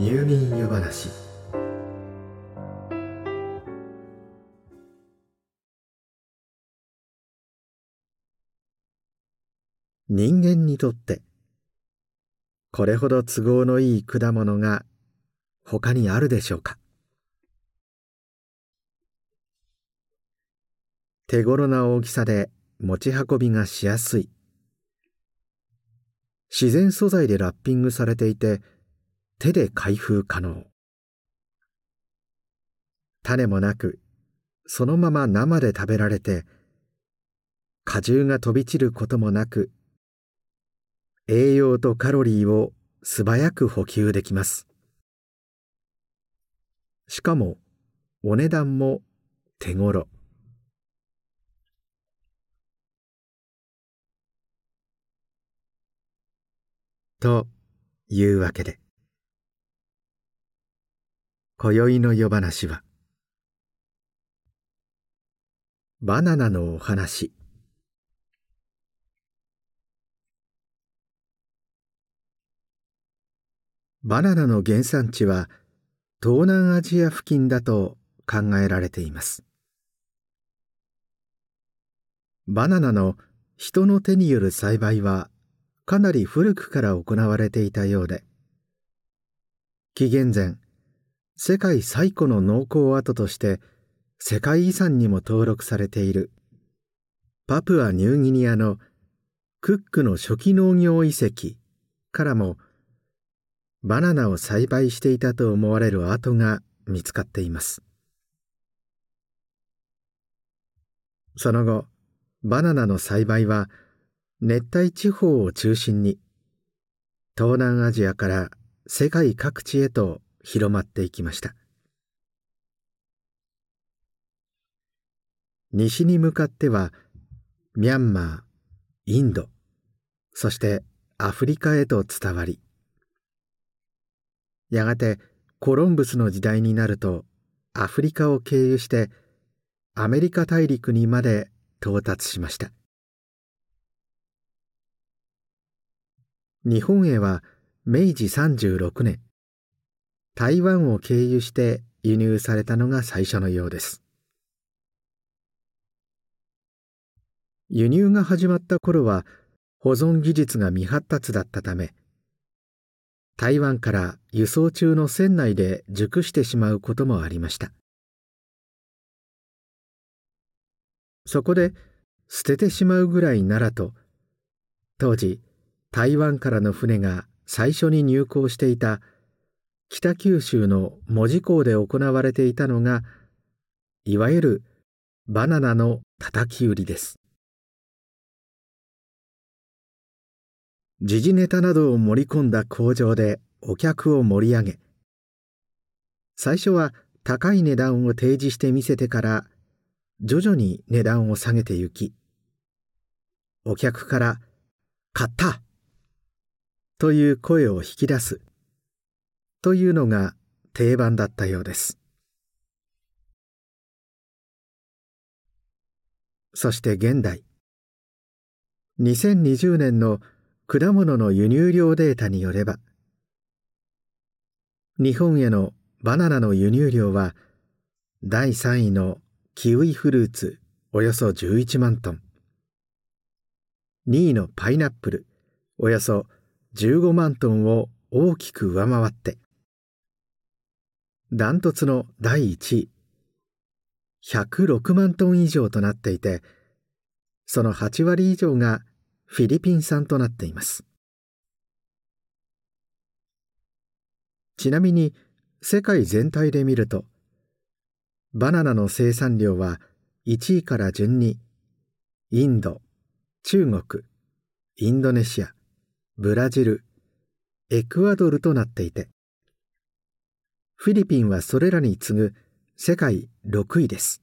入眠湯話。人間にとってこれほど都合のいい果物が他にあるでしょうか？手頃な大きさで持ち運びがしやすい。自然素材でラッピングされていて手で開封可能。種もなくそのまま生で食べられて果汁が飛び散ることもなく栄養とカロリーを素早く補給できます。しかもお値段も手頃。というわけで。今宵の夜話は。バナナのお話。バナナの原産地は東南アジア付近だと考えられています。バナナの人の手による栽培はかなり古くから行われていたようで紀元前世界最古の農耕跡として世界遺産にも登録されている。パプアニューギニアのクックの初期農業遺跡からもバナナを栽培していたと思われる跡が見つかっています。その後バナナの栽培は熱帯地方を中心に東南アジアから世界各地へと広まっていきました。西に向かってはミャンマーインドそしてアフリカへと伝わりやがてコロンブスの時代になるとアフリカを経由してアメリカ大陸にまで到達しました。日本へは明治36年台湾を経由して輸入されたのが最初のようです。輸入が始まった頃は保存技術が未発達だったため台湾から輸送中の船内で熟してしまうこともありました。そこで捨ててしまうぐらいならと当時台湾からの船が最初に入港していた北九州の門司港で行われていたのがいわゆるバナナの叩き売りです時事ネタなどを盛り込んだ工場でお客を盛り上げ最初は高い値段を提示してみせてから徐々に値段を下げてゆきお客から「買った!」という声を引き出すというのが定番だったようです。そして現代。2020年の果物の輸入量データによれば日本へのバナナの輸入量は第3位のキウイフルーツおよそ11万トン。2位のパイナップルおよそ15万トンを大きく上回ってダントツの第1位。106万トン以上となっていてその8割以上がフィリピン産となっています。ちなみに世界全体で見るとバナナの生産量は1位から順にインド中国インドネシアブラジルエクアドルとなっていてフィリピンはそれらに次ぐ世界6位です。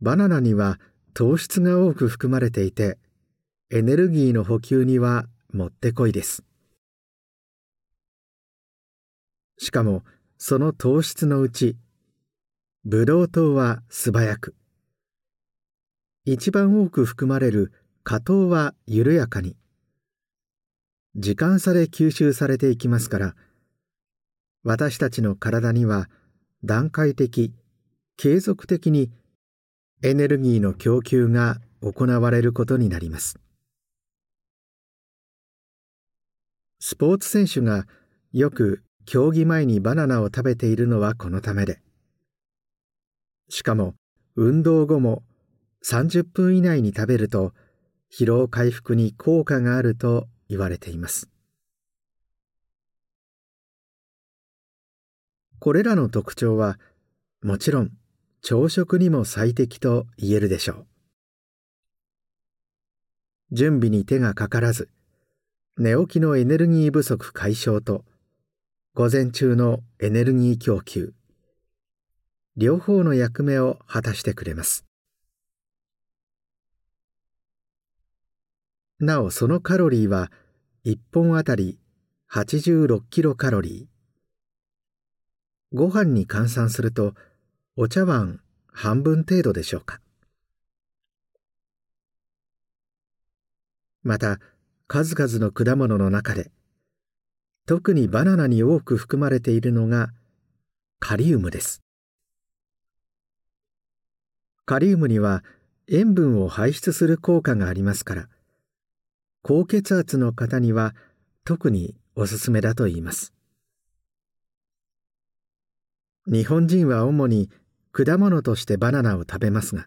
バナナには糖質が多く含まれていてエネルギーの補給にはもってこいです。しかもその糖質のうちブドウ糖は素早く。一番多く含まれる果糖は緩やかに。時間差で吸収されていきますから私たちの体には段階的継続的にエネルギーの供給が行われることになります。スポーツ選手がよく競技前にバナナを食べているのはこのためでしかも運動後も30分以内に食べると疲労回復に効果があると言われています。これらの特徴はもちろん朝食にも最適と言えるでしょう。準備に手がかからず寝起きのエネルギー不足解消と午前中のエネルギー供給両方の役目を果たしてくれます。なおそのカロリーは1本あたり86キロカロリー。ご飯に換算するとお茶碗半分程度でしょうか。また数々の果物の中で特にバナナに多く含まれているのがカリウムです。カリウムには塩分を排出する効果がありますから高血圧の方には特におすすめだと言います。日本人は主に果物としてバナナを食べますが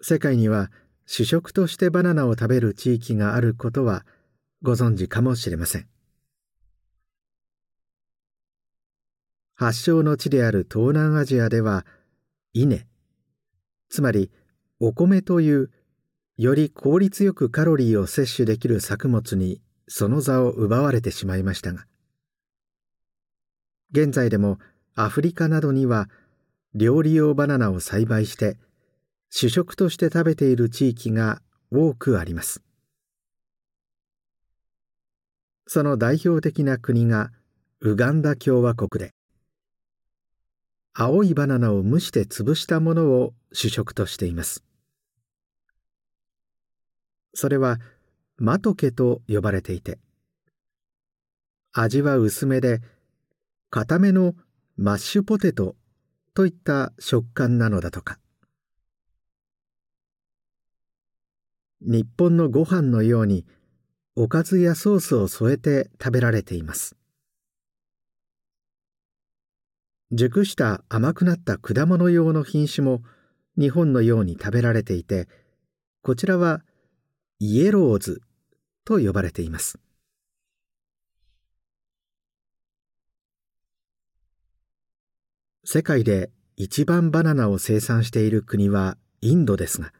世界には主食としてバナナを食べる地域があることはご存知かもしれません。発祥の地である東南アジアでは稲つまりお米というより効率よくカロリーを摂取できる作物にその座を奪われてしまいましたが現在でもアフリカなどには料理用バナナを栽培して主食として食べている地域が多くあります。その代表的な国がウガンダ共和国で青いバナナを蒸して潰したものを主食としています。それはマトケと呼ばれていて味は薄めで固めのマッシュポテトといった食感なのだとか。日本のご飯のようにおかずやソースを添えて食べられています。熟した甘くなった果物用の品種も日本のように食べられていてこちらはイエローズと呼ばれています。世界で一番バナナを生産している国はインドですが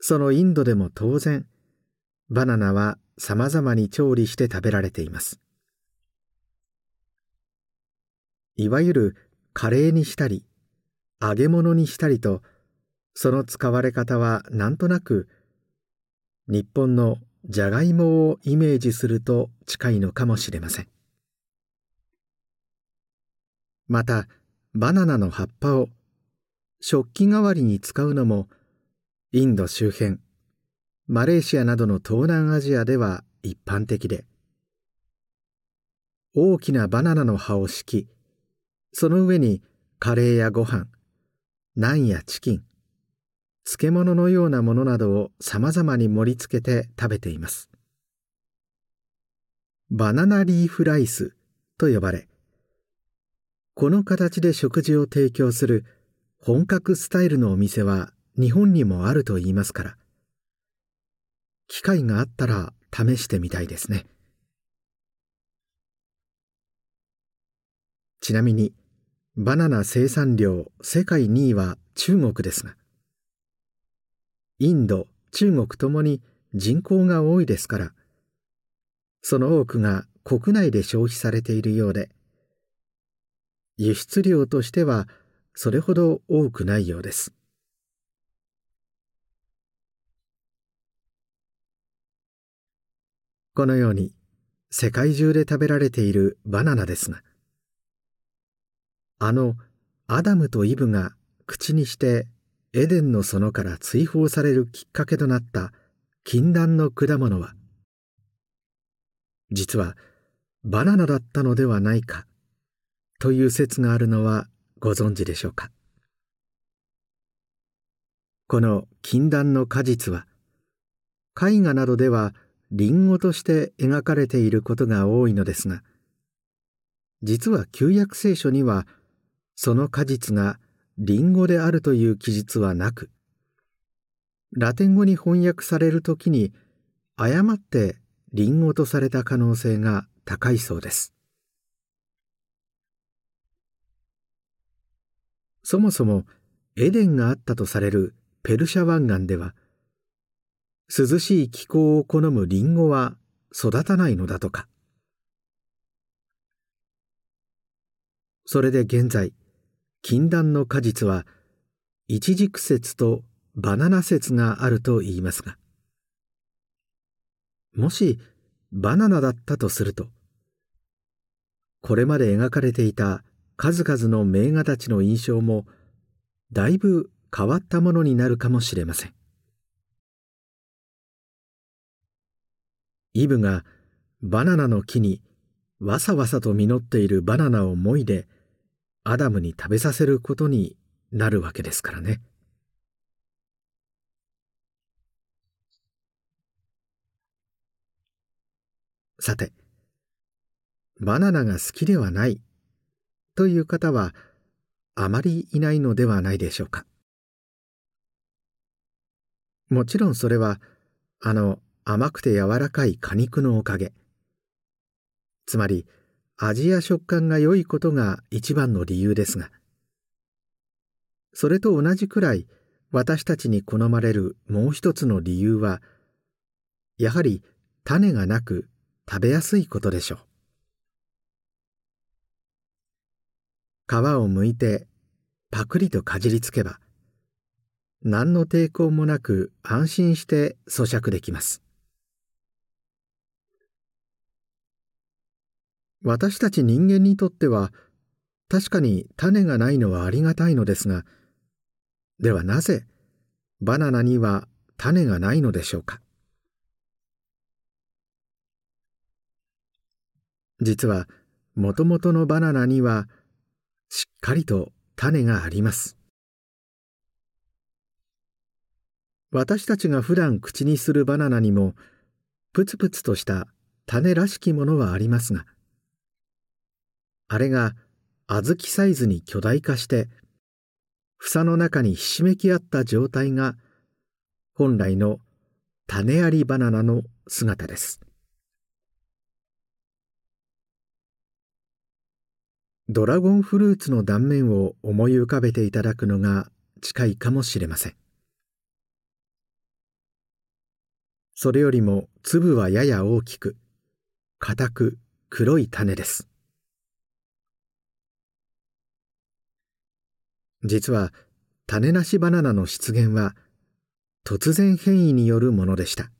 そのインドでも当然バナナはさまざまに調理して食べられています。いわゆるカレーにしたり揚げ物にしたりとその使われ方はなんとなく日本のじゃがいもをイメージすると近いのかもしれません。またバナナの葉っぱを食器代わりに使うのもインド周辺マレーシアなどの東南アジアでは一般的で大きなバナナの葉を敷きその上にカレーやご飯ナンやチキン漬物のようなものなどをさまざまに盛り付けて食べています。バナナリーフライスと呼ばれこの形で食事を提供する本格スタイルのお店は日本にもあると言いますから機会があったら試してみたいですね。ちなみにバナナ生産量世界2位は中国ですがインド中国ともに人口が多いですからその多くが国内で消費されているようで輸出量としてはそれほど多くないようです。このように世界中で食べられているバナナですがあのアダムとイブが口にしてエデンの園から追放されるきっかけとなった禁断の果物は実はバナナだったのではないかという説があるのはご存知でしょうか。この禁断の果実は絵画などではリンゴとして描かれていることが多いのですが実は旧約聖書にはその果実がリンゴであるという記述はなくラテン語に翻訳されるときに誤ってリンゴとされた可能性が高いそうです。そもそもエデンがあったとされるペルシャ湾岸では涼しい気候を好むリンゴは育たないのだとか。それで現在禁断の果実はイチジク説とバナナ説があると言いますがもしバナナだったとするとこれまで描かれていた数々の名画たちの印象もだいぶ変わったものになるかもしれません。イブがバナナの木にわさわさと実っているバナナをもいでアダムに食べさせることになるわけですからね。さて、バナナが好きではないという方はあまりいないのではないでしょうか。もちろんそれはあの甘くて柔らかい果肉のおかげ。つまり味や食感が良いことが一番の理由ですが。それと同じくらい私たちに好まれるもう一つの理由はやはり種がなく食べやすいことでしょう。皮を剥いてパクリとかじりつけば何の抵抗もなく安心して咀嚼できます。私たち人間にとっては確かに種がないのはありがたいのですがではなぜバナナには種がないのでしょうか？実はもともとのバナナにはしっかりと種があります。私たちが普段口にするバナナにもプツプツとした種らしきものはありますがあれが小豆サイズに巨大化して房の中にひしめき合った状態が本来の種ありバナナの姿です。ドラゴンフルーツの断面を思い浮かべていただくのが近いかもしれません。それよりも粒はやや大きく硬く黒い種です。実は種なしバナナの出現は突然変異によるものでした。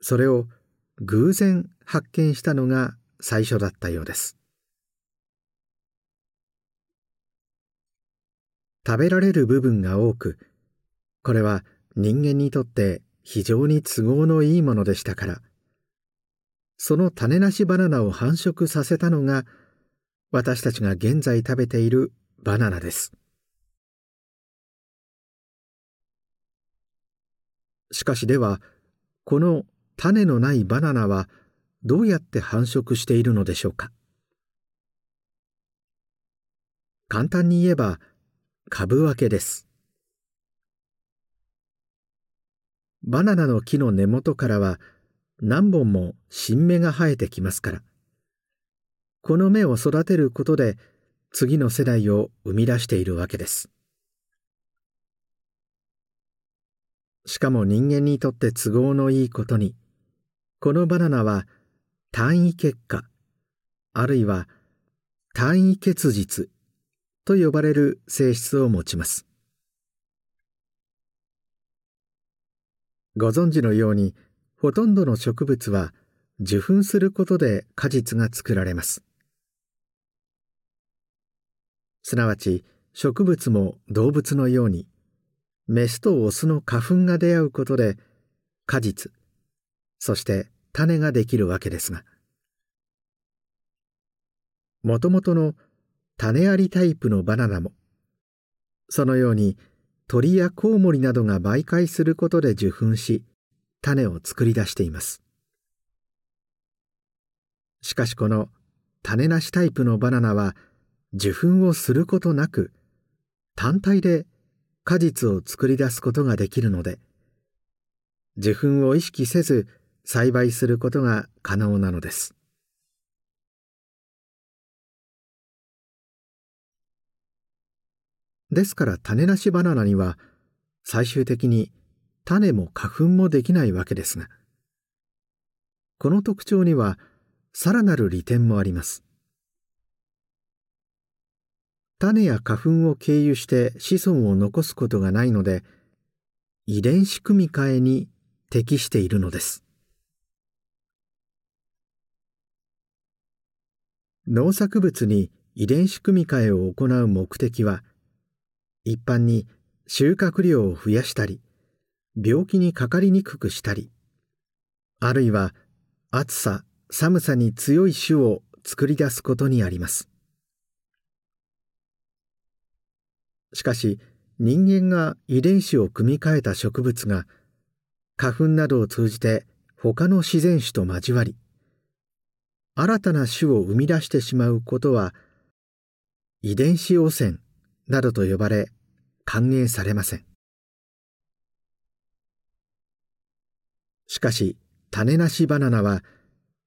それを偶然発見したのが最初だったようです。食べられる部分が多くこれは人間にとって非常に都合のいいものでしたからその種なしバナナを繁殖させたのが私たちが現在食べているバナナです。しかしではこの種のないバナナはどうやって繁殖しているのでしょうか？簡単に言えば株分けです。バナナの木の根元からは何本も新芽が生えてきますから。この芽を育てることで次の世代を生み出しているわけです。しかも人間にとって都合のいいことにこのバナナは単位結果あるいは単位結実と呼ばれる性質を持ちます。ご存知のようにほとんどの植物は受粉することで果実が作られます。すなわち植物も動物のようにメスとオスの花粉が出会うことで果実そして種ができるわけですがもともとの種ありタイプのバナナもそのように鳥やコウモリなどが媒介することで受粉し種を作り出しています。しかしこの種なしタイプのバナナは受粉をすることなく単体で果実を作り出すことができるので受粉を意識せず栽培することが可能なのです。ですから種なしバナナには最終的に種も花粉もできないわけですがこの特徴にはさらなる利点もあります。種や花粉を経由して子孫を残すことがないので遺伝子組み換えに適しているのです。農作物に遺伝子組み換えを行う目的は一般に収穫量を増やしたり病気にかかりにくくしたりあるいは暑さ寒さに強い種を作り出すことにあります。しかし人間が遺伝子を組み換えた植物が花粉などを通じて他の自然種と交わり新たな種を生み出してしまうことは遺伝子汚染などと呼ばれ歓迎されません。しかし種なしバナナは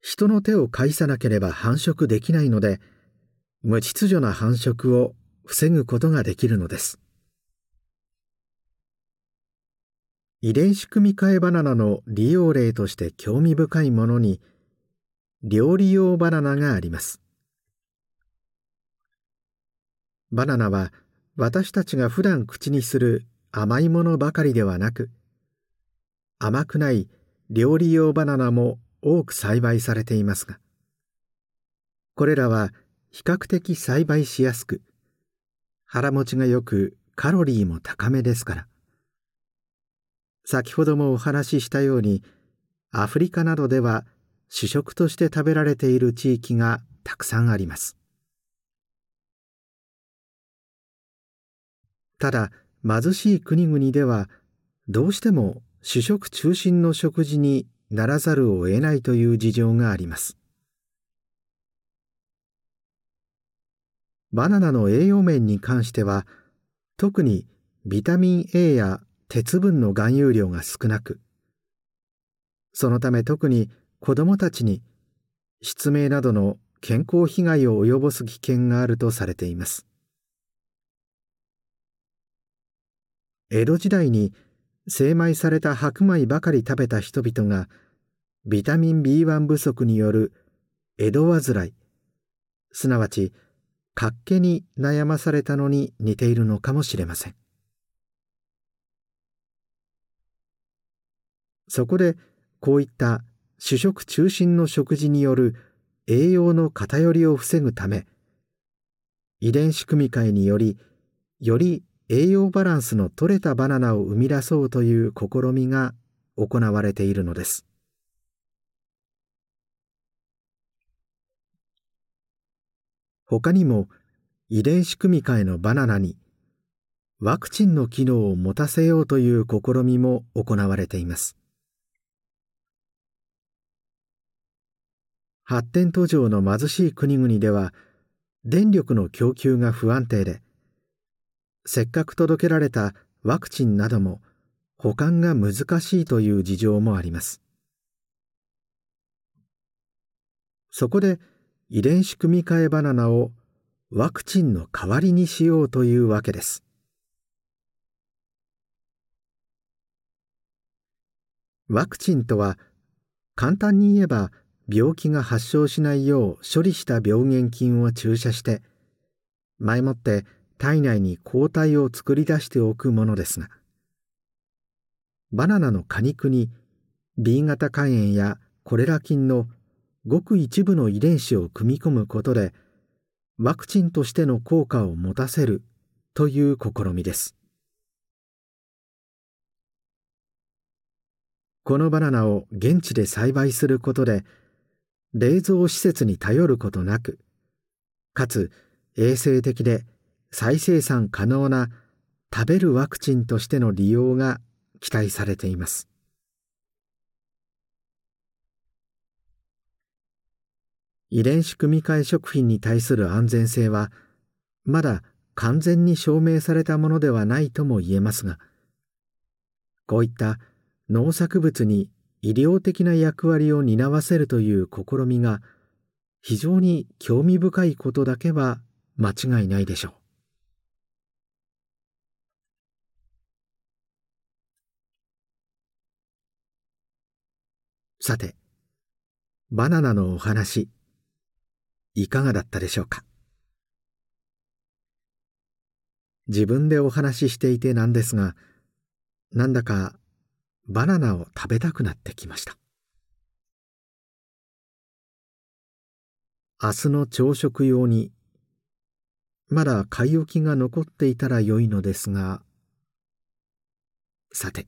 人の手を介さなければ繁殖できないので無秩序な繁殖を防ぐことができるのです。遺伝子組み換えバナナの利用例として興味深いものに料理用バナナがあります。バナナは私たちが普段口にする甘いものばかりではなく甘くない料理用バナナも多く栽培されていますがこれらは比較的栽培しやすく腹持ちがよくカロリーも高めですから。先ほどもお話ししたようにアフリカなどでは主食として食べられている地域がたくさんあります。ただ貧しい国々ではどうしても主食中心の食事にならざるを得ないという事情があります。バナナの栄養面に関しては特にビタミン A や鉄分の含有量が少なくそのため特に子どもたちに失明などの健康被害を及ぼす危険があるとされています。江戸時代に精米された白米ばかり食べた人々がビタミン B1 不足による江戸患いすなわち活気に悩まされたのに似ているのかもしれません。そこでこういった主食中心の食事による栄養の偏りを防ぐため遺伝子組み換えによりより栄養バランスの取れたバナナを生み出そうという試みが行われているのです。他にも遺伝子組み換えのバナナにワクチンの機能を持たせようという試みも行われています。発展途上の貧しい国々では電力の供給が不安定でせっかく届けられたワクチンなども保管が難しいという事情もあります。そこで遺伝子組み換えバナナをワクチンの代わりにしようというわけです。ワクチンとは簡単に言えば病気が発症しないよう処理した病原菌を注射して前もって体内に抗体を作り出しておくものですがバナナの果肉に B 型肝炎やコレラ菌のごく一部の遺伝子を組み込むことでワクチンとしての効果を持たせるという試みです。このバナナを現地で栽培することで冷蔵施設に頼ることなくかつ衛生的で再生産可能な食べるワクチンとしての利用が期待されています。遺伝子組み換え食品に対する安全性はまだ完全に証明されたものではないとも言えますがこういった農作物に医療的な役割を担わせるという試みが非常に興味深いことだけは間違いないでしょう。さて、バナナのお話、いかがだったでしょうか？自分でお話ししていてなんですが、なんだかバナナを食べたくなってきました。明日の朝食用に、まだ買い置きが残っていたらよいのですが、さて。